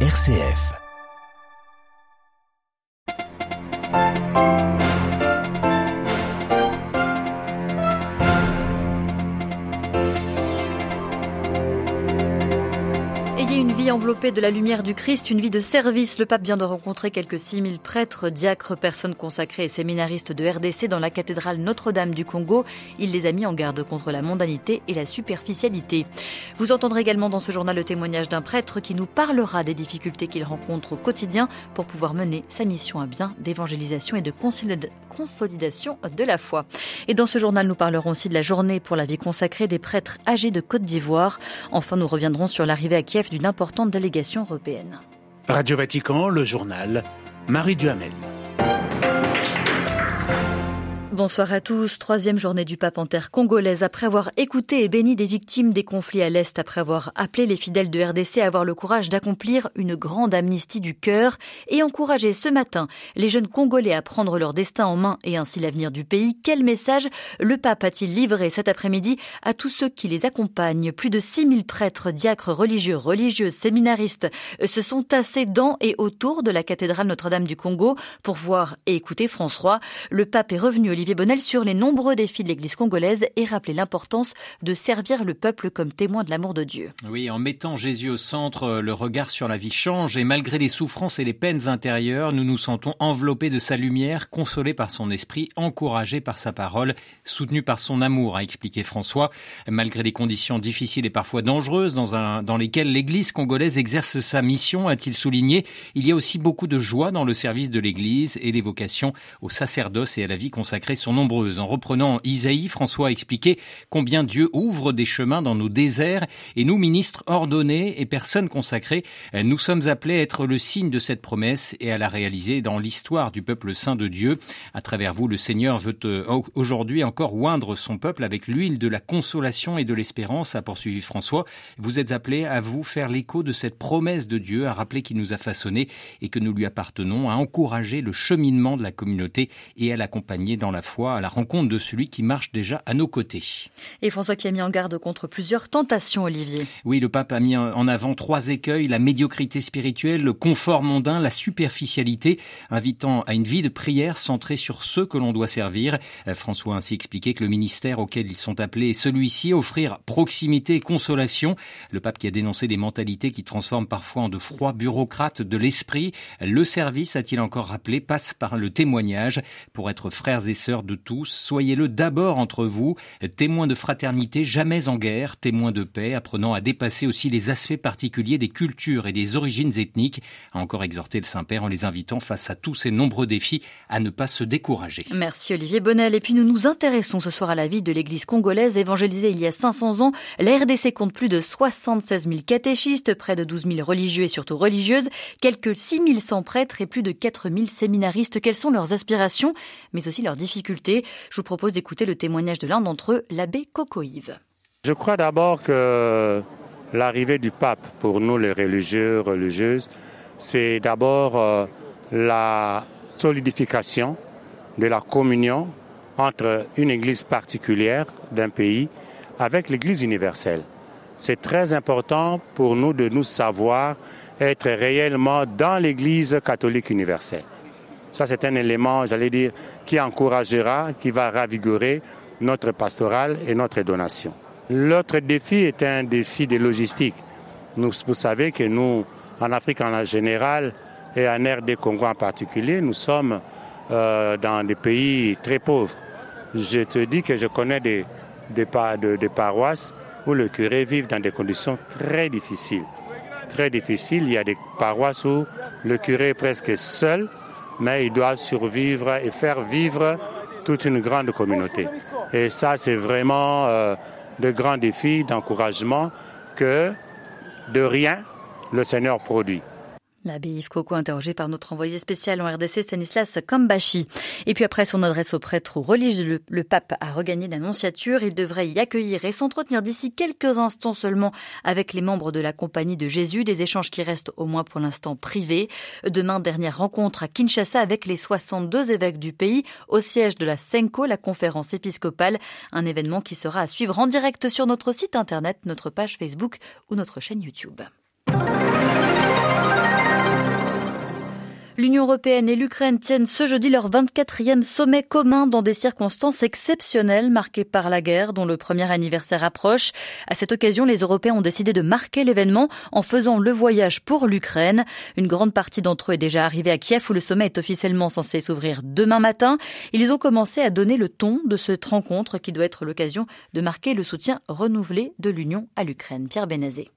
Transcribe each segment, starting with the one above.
RCF. Enveloppé de la lumière du Christ, une vie de service. Le pape vient de rencontrer quelques 6000 prêtres, diacres, personnes consacrées et séminaristes de RDC dans la cathédrale Notre-Dame du Congo. Il les a mis en garde contre la mondanité et la superficialité. Vous entendrez également dans ce journal le témoignage d'un prêtre qui nous parlera des difficultés qu'il rencontre au quotidien pour pouvoir mener sa mission à bien d'évangélisation et de consolidation de la foi. Et dans ce journal, nous parlerons aussi de la journée pour la vie consacrée des prêtres âgés de Côte d'Ivoire. Enfin, nous reviendrons sur l'arrivée à Kiev d'une importante délégation européenne. Radio Vatican, le journal, Marie Duhamel. Bonsoir à tous. Troisième journée du pape en terre congolaise. Après avoir écouté et béni des victimes des conflits à l'Est, après avoir appelé les fidèles de RDC à avoir le courage d'accomplir une grande amnistie du cœur et encouragé ce matin les jeunes Congolais à prendre leur destin en main et ainsi l'avenir du pays, quel message le pape a-t-il livré cet après-midi à tous ceux qui les accompagnent? Plus de 6000 prêtres, diacres, religieux, religieuses, séminaristes se sont tassés dans et autour de la cathédrale Notre-Dame du Congo pour voir et écouter François. Le pape est revenu Olivier Bonnel sur les nombreux défis de l'Église congolaise et rappeler l'importance de servir le peuple comme témoin de l'amour de Dieu. Oui, en mettant Jésus au centre, le regard sur la vie change et malgré les souffrances et les peines intérieures, nous nous sentons enveloppés de sa lumière, consolés par son esprit, encouragés par sa parole, soutenus par son amour, a expliqué François. Malgré les conditions difficiles et parfois dangereuses dans, dans lesquelles l'Église congolaise exerce sa mission, a-t-il souligné, il y a aussi beaucoup de joie dans le service de l'Église et les vocations au sacerdoce et à la vie consacrée sont nombreuses. En reprenant Isaïe, François a expliqué combien Dieu ouvre des chemins dans nos déserts et nous, ministres ordonnés et personnes consacrées, nous sommes appelés à être le signe de cette promesse et à la réaliser dans l'histoire du peuple saint de Dieu. À travers vous, le Seigneur veut euh, aujourd'hui encore oindre son peuple avec l'huile de la consolation et de l'espérance, a poursuivi François. Vous êtes appelés à vous faire l'écho de cette promesse de Dieu, à rappeler qu'il nous a façonnés et que nous lui appartenons, à encourager le cheminement de la communauté et à l'accompagner dans la foi à la rencontre de celui qui marche déjà à nos côtés. Et François qui a mis en garde contre plusieurs tentations, Olivier. Oui, le pape a mis en avant trois écueils, la médiocrité spirituelle, le confort mondain, la superficialité, invitant à une vie de prière centrée sur ceux que l'on doit servir. Euh, François a ainsi expliqué que le ministère auquel ils sont appelés est celui-ci, offrir proximité et consolation. Le pape qui a dénoncé des mentalités qui transforment parfois en de froids bureaucrates de l'esprit. Le service, a-t-il encore rappelé, passe par le témoignage pour être frères et sœurs de tous, soyez-le d'abord entre vous, témoins de fraternité, jamais en guerre, témoins de paix, apprenant à dépasser aussi les aspects particuliers des cultures et des origines ethniques, a encore exhorté le Saint-Père en les invitant face à tous ces nombreux défis à ne pas se décourager. Merci Olivier Bonnel. Et puis nous nous intéressons ce soir à la vie de l'Église congolaise évangélisée il y a 500 ans. La RDC compte plus de 76 000 catéchistes, près de 12 000 religieux et surtout religieuses, quelques 6 100 prêtres et plus de 4 000 séminaristes. Quelles sont leurs aspirations, mais aussi leurs difficultés je vous propose d'écouter le témoignage de l'un d'entre eux, l'abbé Cocoïve. Je crois d'abord que l'arrivée du pape pour nous les religieux, religieuses, c'est d'abord euh, la solidification de la communion entre une église particulière d'un pays avec l'église universelle. C'est très important pour nous de nous savoir être réellement dans l'église catholique universelle. Ça, c'est un élément, j'allais dire, qui encouragera, qui va ravigorer notre pastoral et notre donation. L'autre défi est un défi de logistique. Vous savez que nous, en Afrique en général et en RD Congo en particulier, nous sommes euh, dans des pays très pauvres. Je te dis que je connais des, des, des paroisses où le curé vit dans des conditions très difficiles. Très difficiles. Il y a des paroisses où le curé est presque seul mais il doit survivre et faire vivre toute une grande communauté. Et ça, c'est vraiment euh, de grands défis d'encouragement que de rien le Seigneur produit. L'abbé Yves Coco interrogé par notre envoyé spécial en RDC Stanislas Kambashi. Et puis après son adresse au prêtre ou religieux, le, pape a regagné l'annonciature. Il devrait y accueillir et s'entretenir d'ici quelques instants seulement avec les membres de la Compagnie de Jésus, des échanges qui restent au moins pour l'instant privés. Demain, dernière rencontre à Kinshasa avec les 62 évêques du pays au siège de la Senko, la conférence épiscopale, un événement qui sera à suivre en direct sur notre site internet, notre page Facebook ou notre chaîne YouTube. L'Union européenne et l'Ukraine tiennent ce jeudi leur 24e sommet commun dans des circonstances exceptionnelles marquées par la guerre dont le premier anniversaire approche. À cette occasion, les Européens ont décidé de marquer l'événement en faisant le voyage pour l'Ukraine. Une grande partie d'entre eux est déjà arrivée à Kiev où le sommet est officiellement censé s'ouvrir demain matin. Ils ont commencé à donner le ton de cette rencontre qui doit être l'occasion de marquer le soutien renouvelé de l'Union à l'Ukraine. Pierre Benazé.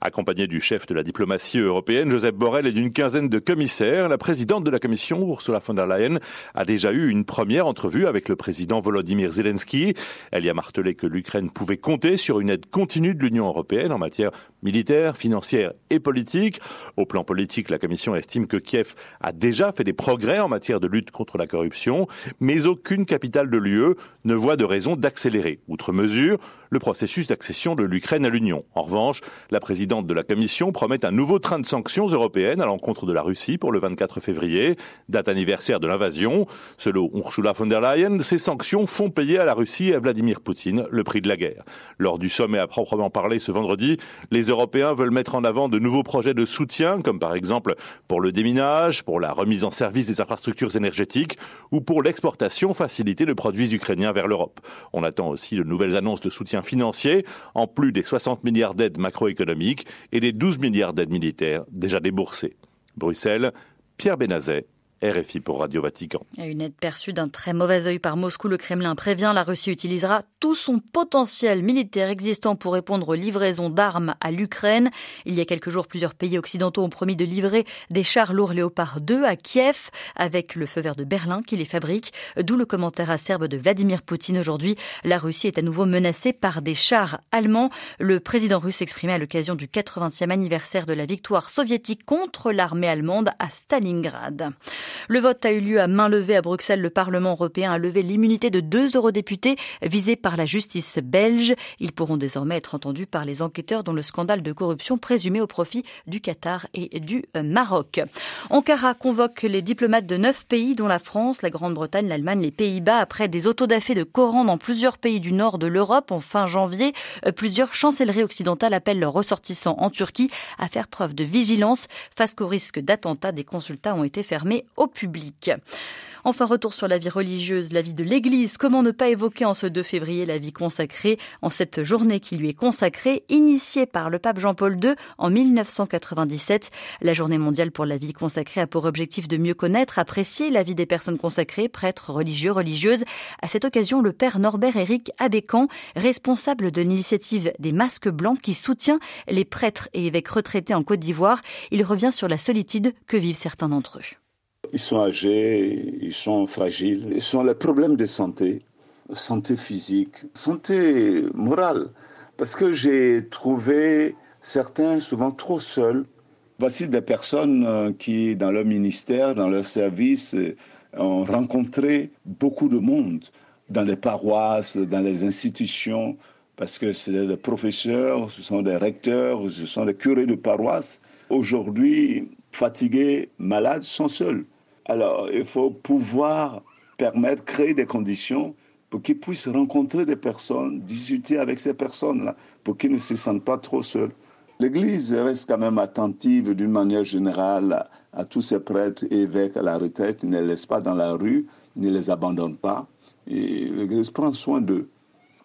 Accompagné du chef de la diplomatie européenne, Joseph Borrell, et d'une quinzaine de commissaires, la présidente de la Commission, Ursula von der Leyen, a déjà eu une première entrevue avec le président Volodymyr Zelensky. Elle y a martelé que l'Ukraine pouvait compter sur une aide continue de l'Union européenne en matière militaire, financière et politique. Au plan politique, la Commission estime que Kiev a déjà fait des progrès en matière de lutte contre la corruption, mais aucune capitale de l'UE ne voit de raison d'accélérer, outre mesure, le processus d'accession de l'Ukraine à l'Union. En revanche, la présidente de la Commission promet un nouveau train de sanctions européennes à l'encontre de la Russie pour le 24 février, date anniversaire de l'invasion. Selon Ursula von der Leyen, ces sanctions font payer à la Russie et à Vladimir Poutine le prix de la guerre. Lors du sommet à proprement parler ce vendredi, les Européens veulent mettre en avant de nouveaux projets de soutien, comme par exemple pour le déminage, pour la remise en service des infrastructures énergétiques ou pour l'exportation facilitée de produits ukrainiens vers l'Europe. On attend aussi de nouvelles annonces de soutien financier, en plus des 60 milliards d'aides macroéconomiques et les 12 milliards d'aides militaires déjà déboursées. Bruxelles, Pierre Benazet, RFI pour Radio Vatican. Une aide perçue d'un très mauvais œil par Moscou, le Kremlin prévient la Russie utilisera tout son potentiel militaire existant pour répondre aux livraisons d'armes à l'Ukraine. Il y a quelques jours, plusieurs pays occidentaux ont promis de livrer des chars lourds Léopard 2 à Kiev avec le feu vert de Berlin qui les fabrique. D'où le commentaire acerbe de Vladimir Poutine aujourd'hui. La Russie est à nouveau menacée par des chars allemands. Le président russe exprimait à l'occasion du 80e anniversaire de la victoire soviétique contre l'armée allemande à Stalingrad. Le vote a eu lieu à main levée à Bruxelles. Le Parlement européen a levé l'immunité de deux eurodéputés visés par la justice belge. Ils pourront désormais être entendus par les enquêteurs dont le scandale de corruption présumé au profit du Qatar et du Maroc. Ankara convoque les diplomates de neuf pays dont la France, la Grande-Bretagne, l'Allemagne, les Pays-Bas après des autodafés de Coran dans plusieurs pays du nord de l'Europe en fin janvier. Plusieurs chancelleries occidentales appellent leurs ressortissants en Turquie à faire preuve de vigilance face qu'au risque d'attentats. Des consultats ont été fermés au public. Enfin, retour sur la vie religieuse, la vie de l'Église. Comment ne pas évoquer en ce 2 février la vie consacrée, en cette journée qui lui est consacrée, initiée par le pape Jean-Paul II en 1997. La journée mondiale pour la vie consacrée a pour objectif de mieux connaître, apprécier la vie des personnes consacrées, prêtres, religieux, religieuses. À cette occasion, le père Norbert Éric Abécan, responsable de l'initiative des masques blancs qui soutient les prêtres et évêques retraités en Côte d'Ivoire, il revient sur la solitude que vivent certains d'entre eux. Ils sont âgés, ils sont fragiles, ils ont les problèmes de santé, santé physique, santé morale. Parce que j'ai trouvé certains souvent trop seuls. Voici des personnes euh, qui, dans leur ministère, dans leur service, euh, ont rencontré beaucoup de monde dans les paroisses, dans les institutions, parce que c'est des professeurs, ce sont des recteurs, ce sont des curés de paroisse. Aujourd'hui, fatigués, malades, sont seuls. Alors, il faut pouvoir permettre, créer des conditions pour qu'ils puissent rencontrer des personnes, discuter avec ces personnes-là, pour qu'ils ne se sentent pas trop seuls. L'Église reste quand même attentive d'une manière générale à, tous ces prêtres et évêques à la retraite, ne les laisse pas dans la rue, ne les abandonne pas. Et l'Église prend soin d'eux.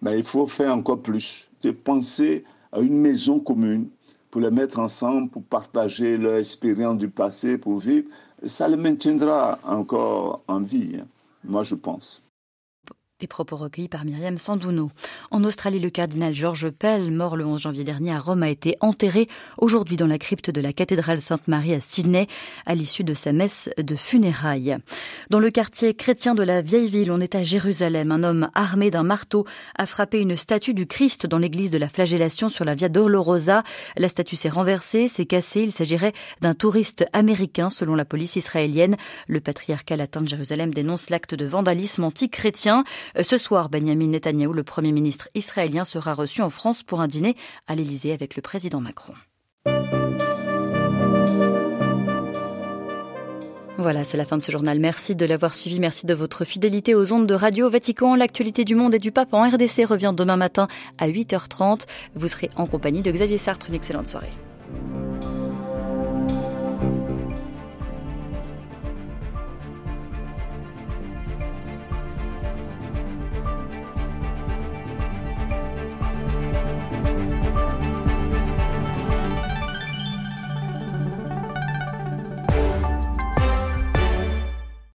Mais il faut faire encore plus, de penser à une maison commune pour les mettre ensemble, pour partager leur expérience du passé, pour vivre ça le maintiendra encore en vie, hein. moi je pense. Des propos recueillis par Myriam Sandouno. En Australie, le cardinal George Pell, mort le 11 janvier dernier à Rome, a été enterré aujourd'hui dans la crypte de la cathédrale Sainte-Marie à Sydney à l'issue de sa messe de funérailles. Dans le quartier chrétien de la vieille ville, on est à Jérusalem. Un homme armé d'un marteau a frappé une statue du Christ dans l'église de la flagellation sur la Via Dolorosa. La statue s'est renversée, s'est cassée. Il s'agirait d'un touriste américain selon la police israélienne. Le patriarcat latin de Jérusalem dénonce l'acte de vandalisme anti-chrétien. Euh, ce soir, Benjamin Netanyahu, le Premier ministre israélien, sera reçu en France pour un dîner à l'Élysée avec le président Macron. Voilà, c'est la fin de ce journal. Merci de l'avoir suivi. Merci de votre fidélité aux ondes de Radio Vatican. L'actualité du monde et du pape en RDC revient demain matin à 8h30. Vous serez en compagnie de Xavier Sartre. Une excellente soirée.